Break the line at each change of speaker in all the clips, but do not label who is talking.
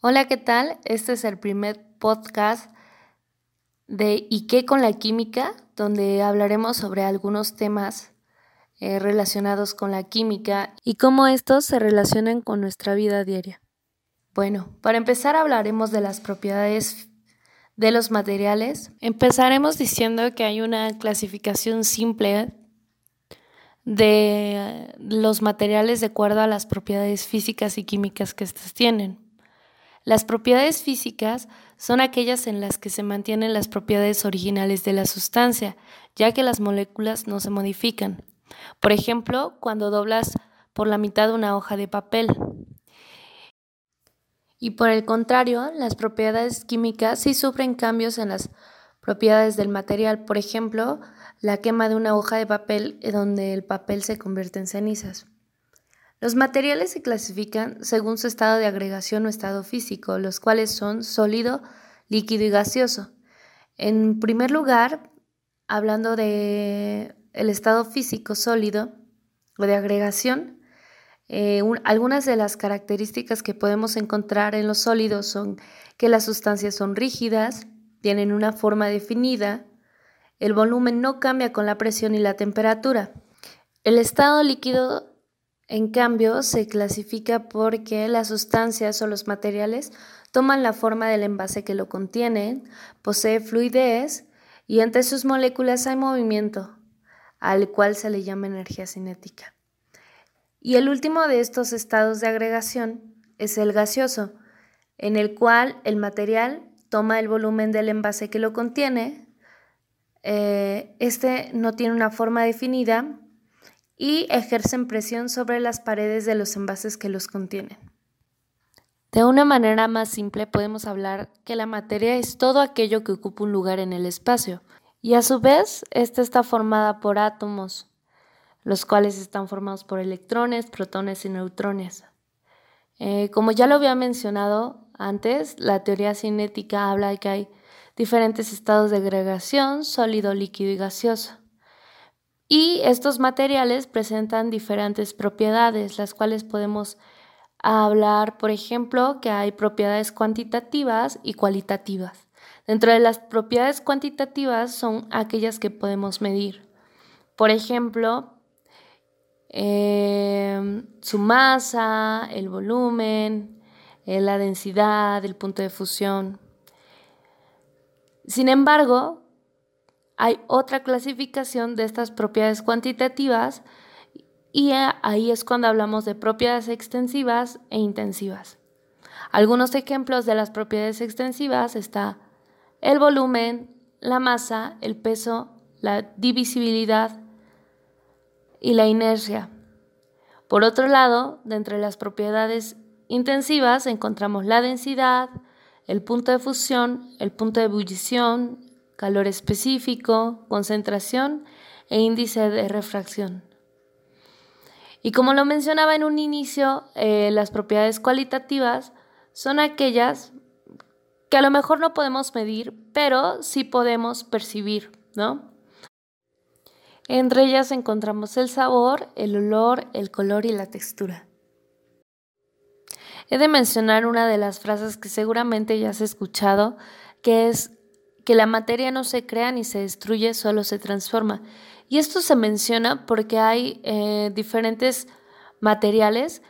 Hola, ¿qué tal? Este es el primer podcast de ¿Y qué con la química? donde hablaremos sobre algunos temas eh, relacionados con la química y cómo estos se relacionan con nuestra vida diaria. Bueno, para empezar hablaremos de las propiedades de los materiales. Empezaremos diciendo que hay una clasificación simple de los materiales de acuerdo a las propiedades físicas y químicas que estos tienen. Las propiedades físicas son aquellas en las que se mantienen las propiedades originales de la sustancia, ya que las moléculas no se modifican. Por ejemplo, cuando doblas por la mitad una hoja de papel. Y por el contrario, las propiedades químicas sí sufren cambios en las propiedades del material. Por ejemplo, la quema de una hoja de papel donde el papel se convierte en cenizas. Los materiales se clasifican según su estado de agregación o estado físico, los cuales son sólido, líquido y gaseoso. En primer lugar, hablando de el estado físico sólido o de agregación, eh, algunas de las características que podemos encontrar en los sólidos son que las sustancias son rígidas, tienen una forma definida, el volumen no cambia con la presión y la temperatura. El estado líquido en cambio, se clasifica porque las sustancias o los materiales toman la forma del envase que lo contienen, posee fluidez y entre sus moléculas hay movimiento, al cual se le llama energía cinética. Y el último de estos estados de agregación es el gaseoso, en el cual el material toma el volumen del envase que lo contiene. Eh, este no tiene una forma definida, y ejercen presión sobre las paredes de los envases que los contienen. De una manera más simple podemos hablar que la materia es todo aquello que ocupa un lugar en el espacio y a su vez esta está formada por átomos, los cuales están formados por electrones, protones y neutrones. Eh, como ya lo había mencionado antes, la teoría cinética habla de que hay diferentes estados de agregación, sólido, líquido y gaseoso. Y estos materiales presentan diferentes propiedades, las cuales podemos hablar, por ejemplo, que hay propiedades cuantitativas y cualitativas. Dentro de las propiedades cuantitativas son aquellas que podemos medir. Por ejemplo, em, su masa, el volumen, eh, la densidad, el punto de fusión. Sin embargo, hay otra clasificación de estas propiedades cuantitativas y ahí es cuando hablamos de propiedades extensivas e intensivas. Algunos ejemplos de las propiedades extensivas está el volumen, la masa, el peso, la divisibilidad y la inercia. Por otro lado, de entre las propiedades intensivas encontramos la densidad, el punto de fusión, el punto de ebullición, calor específico, concentración e índice de refracción. Y como lo mencionaba en un inicio, eh, las propiedades cualitativas son aquellas que a lo mejor no podemos medir, pero sí podemos percibir, ¿no? Entre ellas encontramos el sabor, el olor, el color y la textura. He de mencionar una de las frases que seguramente ya has escuchado, que es que la materia no se crea ni se destruye, solo se transforma. Y esto se menciona porque hay eh, diferentes materiales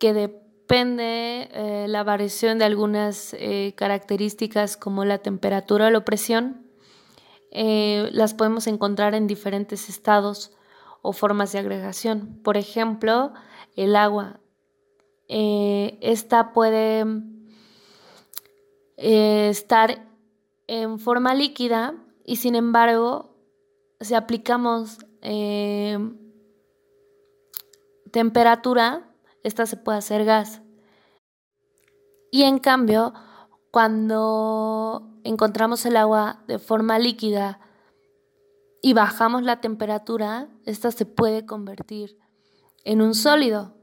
que depende eh, la variación de algunas eh, características como la temperatura o la presión, las podemos encontrar en diferentes estados o formas de agregación. Por ejemplo, el agua. esta puede estar en forma líquida y sin embargo, si aplicamos eh, temperatura, esta se puede hacer gas. Y en cambio, cuando encontramos el agua de forma líquida y bajamos la temperatura, esta se puede convertir en un sólido.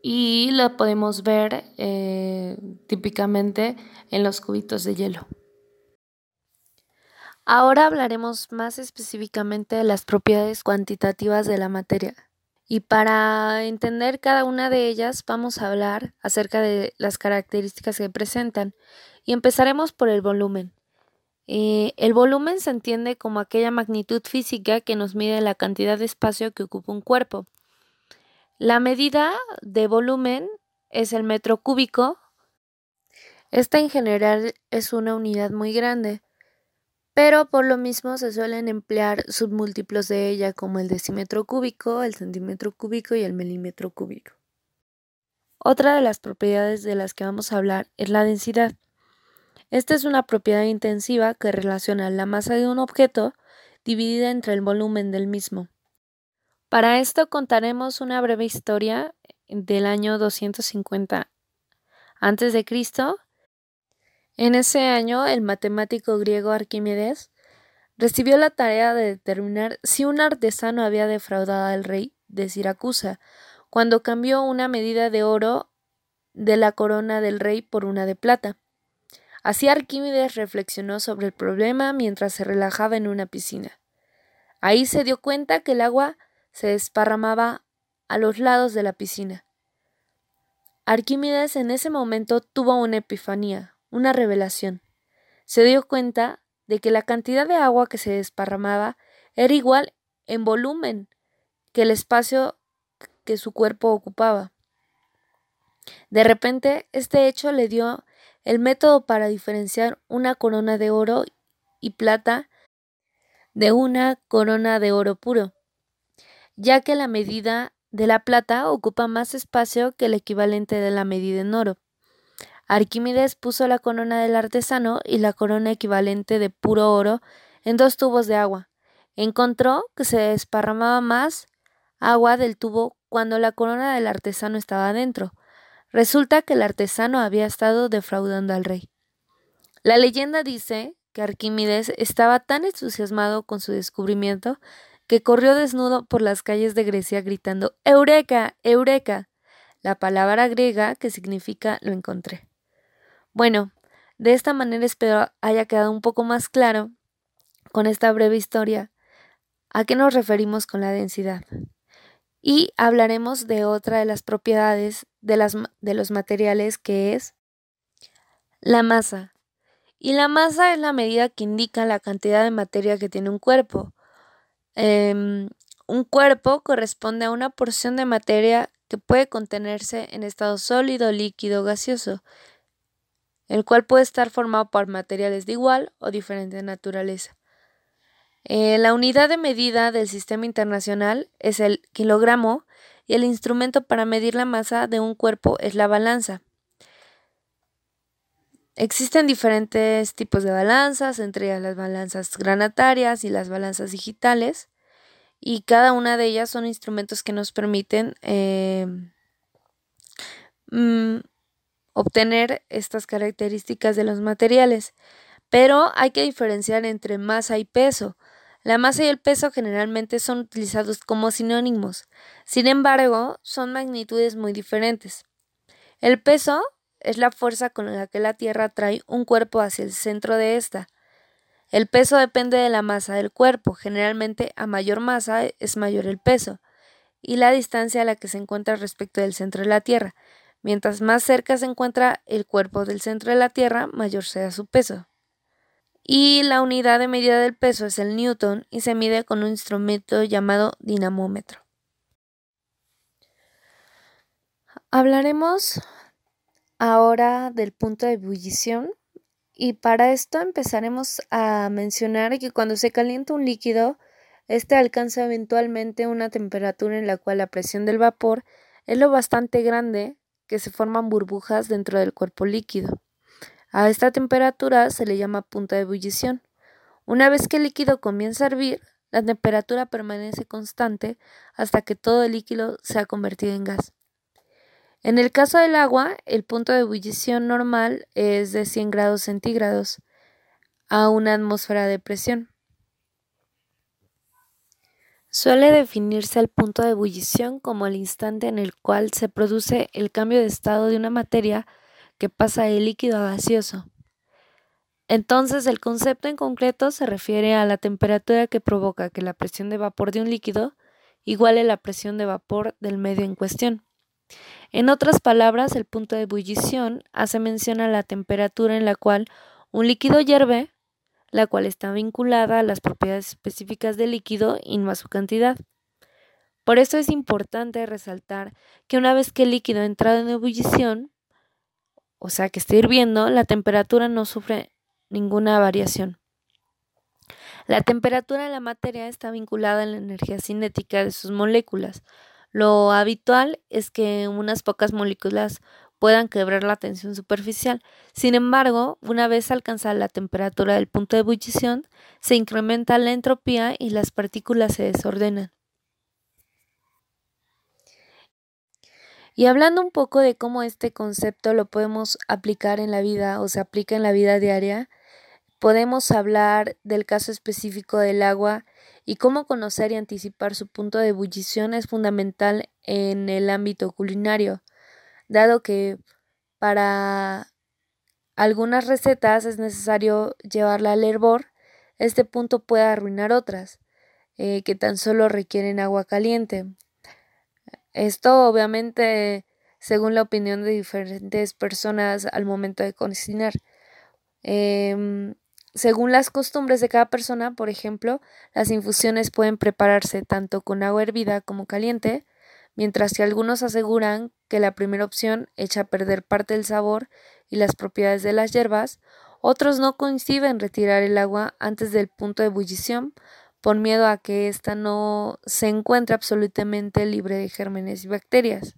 y lo podemos ver eh, típicamente en los cubitos de hielo. Ahora hablaremos más específicamente de las propiedades cuantitativas de la materia. Y para entender cada una de ellas vamos a hablar acerca de las características que presentan. Y empezaremos por el volumen. Eh, el volumen se entiende como aquella magnitud física que nos mide la cantidad de espacio que ocupa un cuerpo. La medida de volumen es el metro cúbico. Esta en general es una unidad muy grande pero por lo mismo se suelen emplear submúltiplos de ella como el decímetro cúbico, el centímetro cúbico y el milímetro cúbico. Otra de las propiedades de las que vamos a hablar es la densidad. Esta es una propiedad intensiva que relaciona la masa de un objeto dividida entre el volumen del mismo. Para esto contaremos una breve historia del año 250 a.C. En ese año, el matemático griego Arquímedes recibió la tarea de determinar si un artesano había defraudado al rey de Siracusa cuando cambió una medida de oro de la corona del rey por una de plata. Así Arquímedes reflexionó sobre el problema mientras se relajaba en una piscina. Ahí se dio cuenta que el agua se desparramaba a los lados de la piscina. Arquímedes en ese momento tuvo una epifanía, una revelación. Se dio cuenta de que la cantidad de agua que se desparramaba era igual en volumen que el espacio que su cuerpo ocupaba. De repente, este hecho le dio el método para diferenciar una corona de oro y plata de una corona de oro puro, ya que la medida de la plata ocupa más espacio que el equivalente de la medida en oro. Arquímedes puso la corona del artesano y la corona equivalente de puro oro en dos tubos de agua. Encontró que se desparramaba más agua del tubo cuando la corona del artesano estaba dentro. Resulta que el artesano había estado defraudando al rey. La leyenda dice que Arquímedes estaba tan entusiasmado con su descubrimiento que corrió desnudo por las calles de Grecia gritando Eureka, Eureka, la palabra griega que significa lo encontré. Bueno, de esta manera espero haya quedado un poco más claro con esta breve historia a qué nos referimos con la densidad. Y hablaremos de otra de las propiedades de, las, de los materiales que es la masa. Y la masa es la medida que indica la cantidad de materia que tiene un cuerpo. Em, un cuerpo corresponde a una porción de materia que puede contenerse en estado sólido, líquido, gaseoso el cual puede estar formado por materiales de igual o diferente naturaleza. Eh, la unidad de medida del sistema internacional es el kilogramo y el instrumento para medir la masa de un cuerpo es la balanza. Existen diferentes tipos de balanzas, entre ellas las balanzas granatarias y las balanzas digitales, y cada una de ellas son instrumentos que nos permiten eh, mm, obtener estas características de los materiales. Pero hay que diferenciar entre masa y peso. La masa y el peso generalmente son utilizados como sinónimos. Sin embargo, son magnitudes muy diferentes. El peso es la fuerza con la que la Tierra trae un cuerpo hacia el centro de ésta. El peso depende de la masa del cuerpo. Generalmente a mayor masa es mayor el peso y la distancia a la que se encuentra respecto del centro de la Tierra. Mientras más cerca se encuentra el cuerpo del centro de la Tierra, mayor sea su peso. Y la unidad de medida del peso es el newton y se mide con un instrumento llamado dinamómetro. Hablaremos ahora del punto de ebullición y para esto empezaremos a mencionar que cuando se calienta un líquido, este alcanza eventualmente una temperatura en la cual la presión del vapor es lo bastante grande que se forman burbujas dentro del cuerpo líquido. A esta temperatura se le llama punto de ebullición. Una vez que el líquido comienza a hervir, la temperatura permanece constante hasta que todo el líquido se ha convertido en gas. En el caso del agua, el punto de ebullición normal es de 100 grados centígrados a una atmósfera de presión. Suele definirse el punto de ebullición como el instante en el cual se produce el cambio de estado de una materia que pasa de líquido a gaseoso. Entonces, el concepto en concreto se refiere a la temperatura que provoca que la presión de vapor de un líquido iguale la presión de vapor del medio en cuestión. En otras palabras, el punto de ebullición hace mención a la temperatura en la cual un líquido hierve, la cual está vinculada a las propiedades específicas del líquido y no a su cantidad. Por eso es importante resaltar que una vez que el líquido ha entrado en ebullición, o sea que está hirviendo, la temperatura no sufre ninguna variación. La temperatura de la materia está vinculada a la energía cinética de sus moléculas. Lo habitual es que unas pocas moléculas puedan quebrar la tensión superficial. Sin embargo, una vez alcanzada la temperatura del punto de ebullición, se incrementa la entropía y las partículas se desordenan. Y hablando un poco de cómo este concepto lo podemos aplicar en la vida o se aplica en la vida diaria, Podemos hablar del caso específico del agua y cómo conocer y anticipar su punto de ebullición es fundamental en el ámbito culinario, dado que para algunas recetas es necesario llevarla al hervor, este punto puede arruinar otras, eh, que tan solo requieren agua caliente. Esto obviamente según la opinión de diferentes personas al momento de cocinar. Em, según las costumbres de cada persona, por ejemplo, las infusiones pueden prepararse tanto con agua hervida como caliente, mientras que algunos aseguran que la primera opción echa a perder parte del sabor y las propiedades de las hierbas, otros no coinciden retirar el agua antes del punto de ebullición por miedo a que ésta no se encuentre absolutamente libre de gérmenes y bacterias.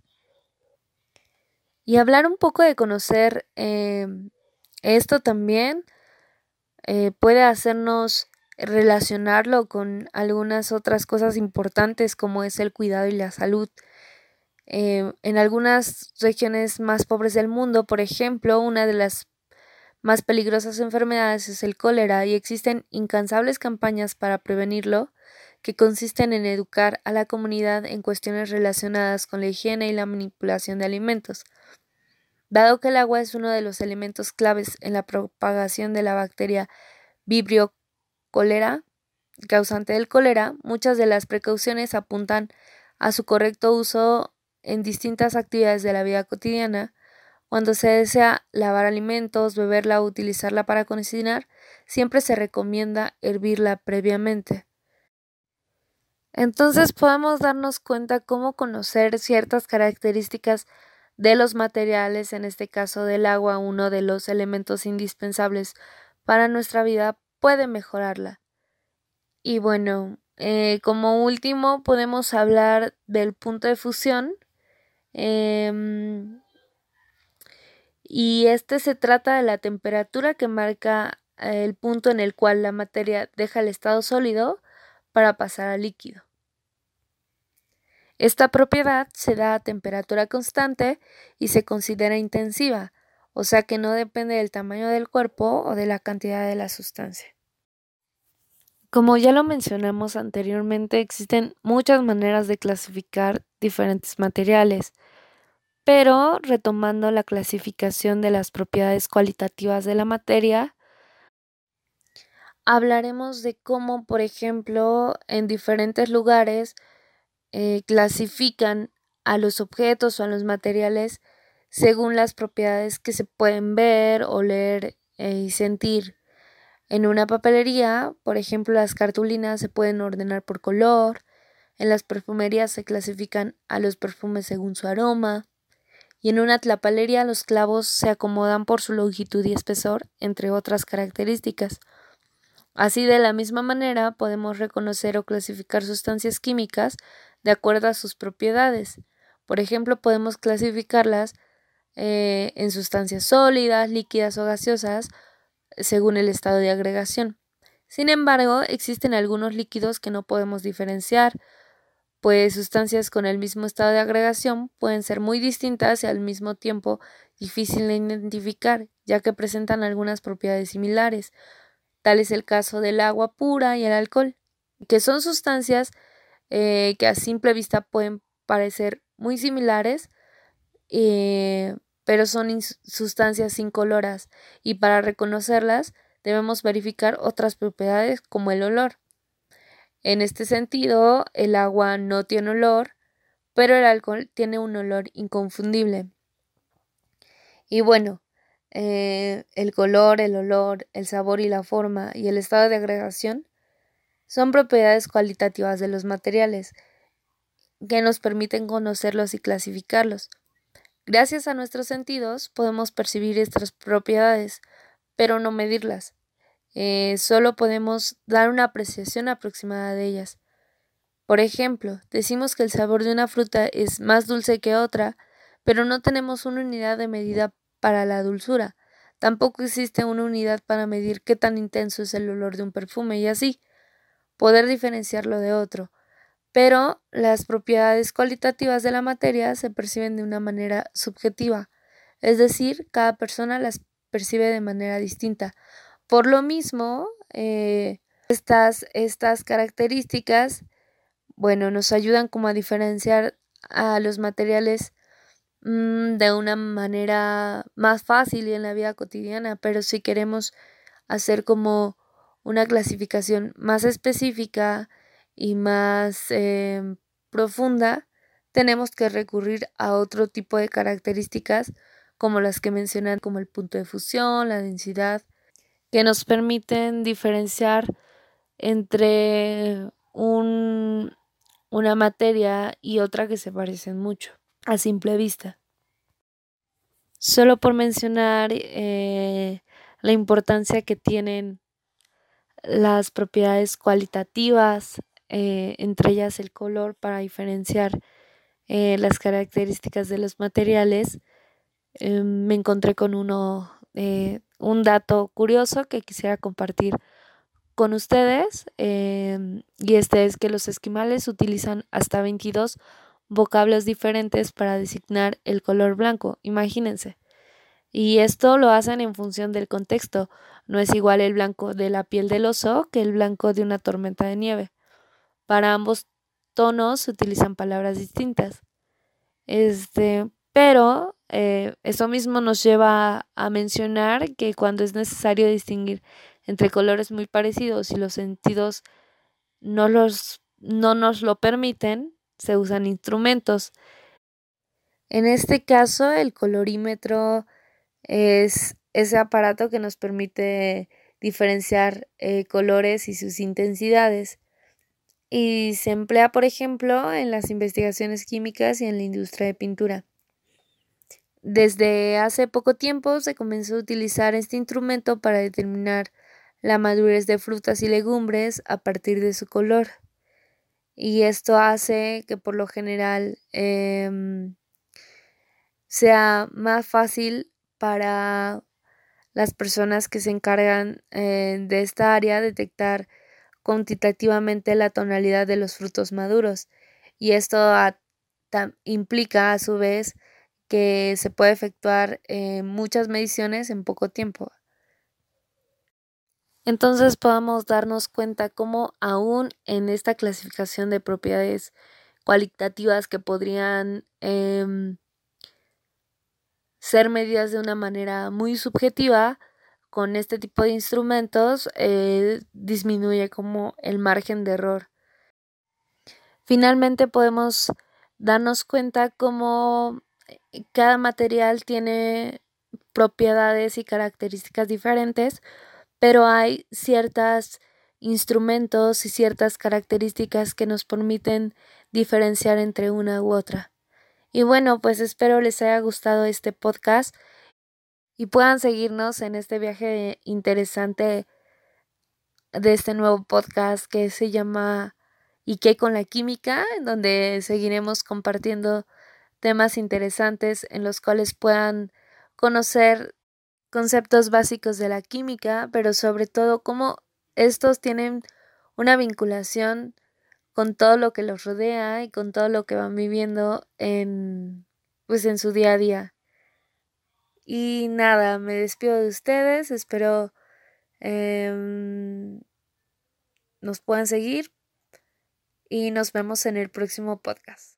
Y hablar un poco de conocer eh, esto también eh, puede hacernos relacionarlo con algunas otras cosas importantes como es el cuidado y la salud. Eh, en algunas regiones más pobres del mundo, por ejemplo, una de las más peligrosas enfermedades es el cólera y existen incansables campañas para prevenirlo que consisten en educar a la comunidad en cuestiones relacionadas con la higiene y la manipulación de alimentos. Dado que el agua es uno de los elementos claves en la propagación de la bacteria Vibrio cólera, causante del cólera, muchas de las precauciones apuntan a su correcto uso en distintas actividades de la vida cotidiana. Cuando se desea lavar alimentos, beberla o utilizarla para cocinar, siempre se recomienda hervirla previamente. Entonces podemos darnos cuenta cómo conocer ciertas características de los materiales, en este caso del agua, uno de los elementos indispensables para nuestra vida, puede mejorarla. Y bueno, eh, como último podemos hablar del punto de fusión. Em, y este se trata de la temperatura que marca el punto en el cual la materia deja el estado sólido para pasar al líquido. Esta propiedad se da a temperatura constante y se considera intensiva, o sea que no depende del tamaño del cuerpo o de la cantidad de la sustancia. Como ya lo mencionamos anteriormente, existen muchas maneras de clasificar diferentes materiales, pero retomando la clasificación de las propiedades cualitativas de la materia, hablaremos de cómo, por ejemplo, en diferentes lugares eh, clasifican a los objetos o a los materiales según las propiedades que se pueden ver, oler eh, y sentir. En una papelería, por ejemplo, las cartulinas se pueden ordenar por color, en las perfumerías se clasifican a los perfumes según su aroma, y en una tlapalería los clavos se acomodan por su longitud y espesor, entre otras características. Así, de la misma manera, podemos reconocer o clasificar sustancias químicas de acuerdo a sus propiedades. Por ejemplo, podemos clasificarlas eh, en sustancias sólidas, líquidas o gaseosas según el estado de agregación. Sin embargo, existen algunos líquidos que no podemos diferenciar, pues sustancias con el mismo estado de agregación pueden ser muy distintas y al mismo tiempo difícil de identificar, ya que presentan algunas propiedades similares. Tal es el caso del agua pura y el alcohol, que son sustancias eh, que a simple vista pueden parecer muy similares, eh, pero son sustancias incoloras y para reconocerlas debemos verificar otras propiedades como el olor. En este sentido, el agua no tiene olor, pero el alcohol tiene un olor inconfundible. Y bueno, eh, el color, el olor, el sabor y la forma y el estado de agregación son propiedades cualitativas de los materiales que nos permiten conocerlos y clasificarlos. Gracias a nuestros sentidos podemos percibir estas propiedades, pero no medirlas. Eh, solo podemos dar una apreciación aproximada de ellas. Por ejemplo, decimos que el sabor de una fruta es más dulce que otra, pero no tenemos una unidad de medida para la dulzura. Tampoco existe una unidad para medir qué tan intenso es el olor de un perfume y así poder diferenciarlo de otro. Pero las propiedades cualitativas de la materia se perciben de una manera subjetiva, es decir, cada persona las percibe de manera distinta. Por lo mismo, eh, estas, estas características, bueno, nos ayudan como a diferenciar a los materiales mm, de una manera más fácil y en la vida cotidiana, pero si queremos hacer como una clasificación más específica y más em, profunda, tenemos que recurrir a otro tipo de características como las que mencionan como el punto de fusión, la densidad, que nos permiten diferenciar entre un, una materia y otra que se parecen mucho a simple vista. Solo por mencionar eh, la importancia que tienen las propiedades cualitativas, eh, entre ellas el color para diferenciar eh, las características de los materiales, me encontré con uno un dato curioso que quisiera compartir con ustedes em, y este es que los esquimales utilizan hasta 22 vocablos diferentes para designar el color blanco, imagínense. Y esto lo hacen en función del contexto. No es igual el blanco de la piel del oso que el blanco de una tormenta de nieve. Para ambos tonos se utilizan palabras distintas. Este, pero eh, eso mismo nos lleva a mencionar que cuando es necesario distinguir entre colores muy parecidos y los sentidos no, los, no nos lo permiten, se usan instrumentos. En este caso, el colorímetro es ese aparato que nos permite diferenciar eh, colores y sus intensidades. Y se emplea, por ejemplo, en las investigaciones químicas y en la industria de pintura. Desde hace poco tiempo se comenzó a utilizar este instrumento para determinar la madurez de frutas y legumbres a partir de su color. Y esto hace que por lo general em, sea más fácil para las personas que se encargan eh, de esta área detectar cuantitativamente la tonalidad de los frutos maduros. Y esto implica a su vez que se puede efectuar eh, muchas mediciones en poco tiempo. Entonces podamos darnos cuenta cómo aún en esta clasificación de propiedades cualitativas que podrían em, ser medidas de una manera muy subjetiva, con este tipo de instrumentos eh, disminuye como el margen de error. Finalmente podemos darnos cuenta cómo cada material tiene propiedades y características diferentes, pero hay ciertos instrumentos y ciertas características que nos permiten diferenciar entre una u otra. Y bueno, pues espero les haya gustado este podcast y puedan seguirnos en este viaje interesante de este nuevo podcast que se llama ¿Y qué con la química? en donde seguiremos compartiendo temas interesantes en los cuales puedan conocer conceptos básicos de la química, pero sobre todo cómo estos tienen una vinculación con todo lo que los rodea y con todo lo que van viviendo en pues en su día a día. Y nada, me despido de ustedes, espero em, nos puedan seguir
y nos vemos en el próximo podcast.